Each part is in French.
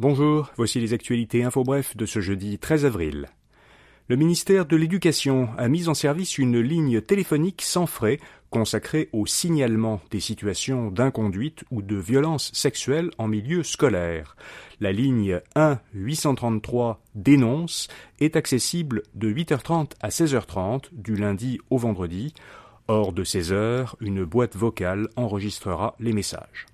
Bonjour, voici les actualités info bref de ce jeudi 13 avril. Le ministère de l'Éducation a mis en service une ligne téléphonique sans frais consacrée au signalement des situations d'inconduite ou de violence sexuelle en milieu scolaire. La ligne 1-833 dénonce est accessible de 8h30 à 16h30 du lundi au vendredi. Hors de ces heures, une boîte vocale enregistrera les messages.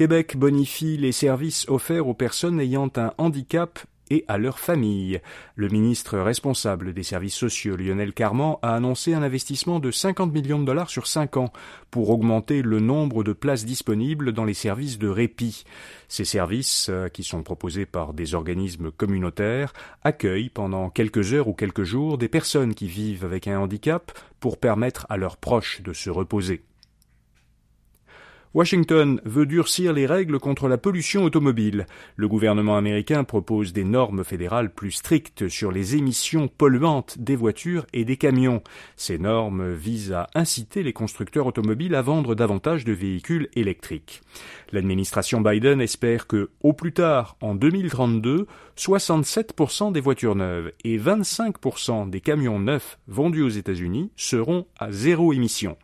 Québec bonifie les services offerts aux personnes ayant un handicap et à leurs familles. Le ministre responsable des services sociaux, Lionel Carman, a annoncé un investissement de 50 millions de dollars sur cinq ans pour augmenter le nombre de places disponibles dans les services de répit. Ces services, euh, qui sont proposés par des organismes communautaires, accueillent pendant quelques heures ou quelques jours des personnes qui vivent avec un handicap pour permettre à leurs proches de se reposer. Washington veut durcir les règles contre la pollution automobile. Le gouvernement américain propose des normes fédérales plus strictes sur les émissions polluantes des voitures et des camions. Ces normes visent à inciter les constructeurs automobiles à vendre davantage de véhicules électriques. L'administration Biden espère que, au plus tard, en 2032, 67% des voitures neuves et 25% des camions neufs vendus aux États-Unis seront à zéro émission.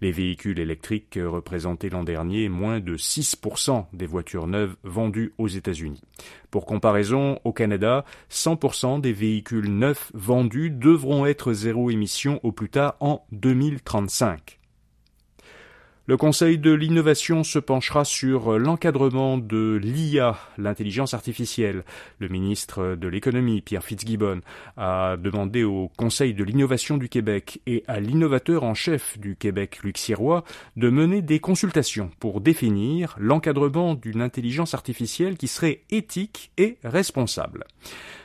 Les véhicules électriques représentaient l'an dernier moins de 6% des voitures neuves vendues aux États-Unis. Pour comparaison, au Canada, 100% des véhicules neufs vendus devront être zéro émission au plus tard en 2035. Le Conseil de l'innovation se penchera sur l'encadrement de l'IA, l'intelligence artificielle. Le ministre de l'économie, Pierre Fitzgibbon, a demandé au Conseil de l'innovation du Québec et à l'innovateur en chef du Québec, Luc Sirois, de mener des consultations pour définir l'encadrement d'une intelligence artificielle qui serait éthique et responsable.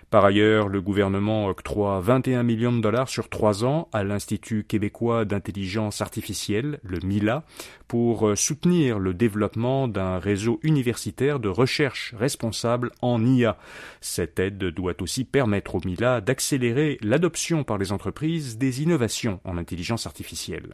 Par ailleurs, le gouvernement octroie 21 millions de dollars sur trois ans à l'Institut québécois d'intelligence artificielle, le MILA, pour euh, soutenir le développement d'un réseau universitaire de recherche responsable en IA. Cette aide doit aussi permettre au MILA d'accélérer l'adoption par les entreprises des innovations en intelligence artificielle.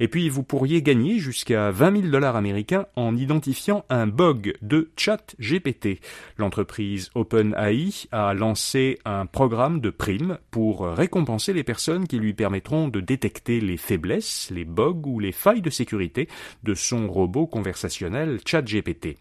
Et puis, vous pourriez gagner jusqu'à 20 000 dollars américains en identifiant un bug de chat GPT. L'entreprise OpenAI a lancé un programme de primes pour récompenser les personnes qui lui permettront de détecter les faiblesses, les bugs ou les failles de sécurité de son robot conversationnel ChatGPT.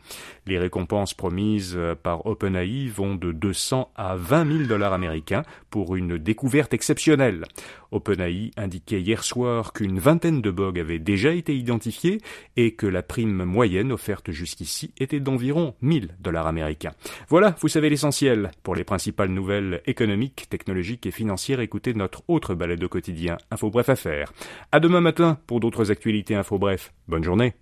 Les récompenses promises par OpenAI vont de 200 à 20 000 dollars américains pour une découverte exceptionnelle. OpenAI indiquait hier soir qu'une vingtaine de avaient déjà été identifiés et que la prime moyenne offerte jusqu'ici était d'environ 1000 dollars américains. Voilà, vous savez l'essentiel. Pour les principales nouvelles économiques, technologiques et financières, écoutez notre autre balade au quotidien, Info Bref Affaires. À demain matin pour d'autres actualités Info Bref. Bonne journée.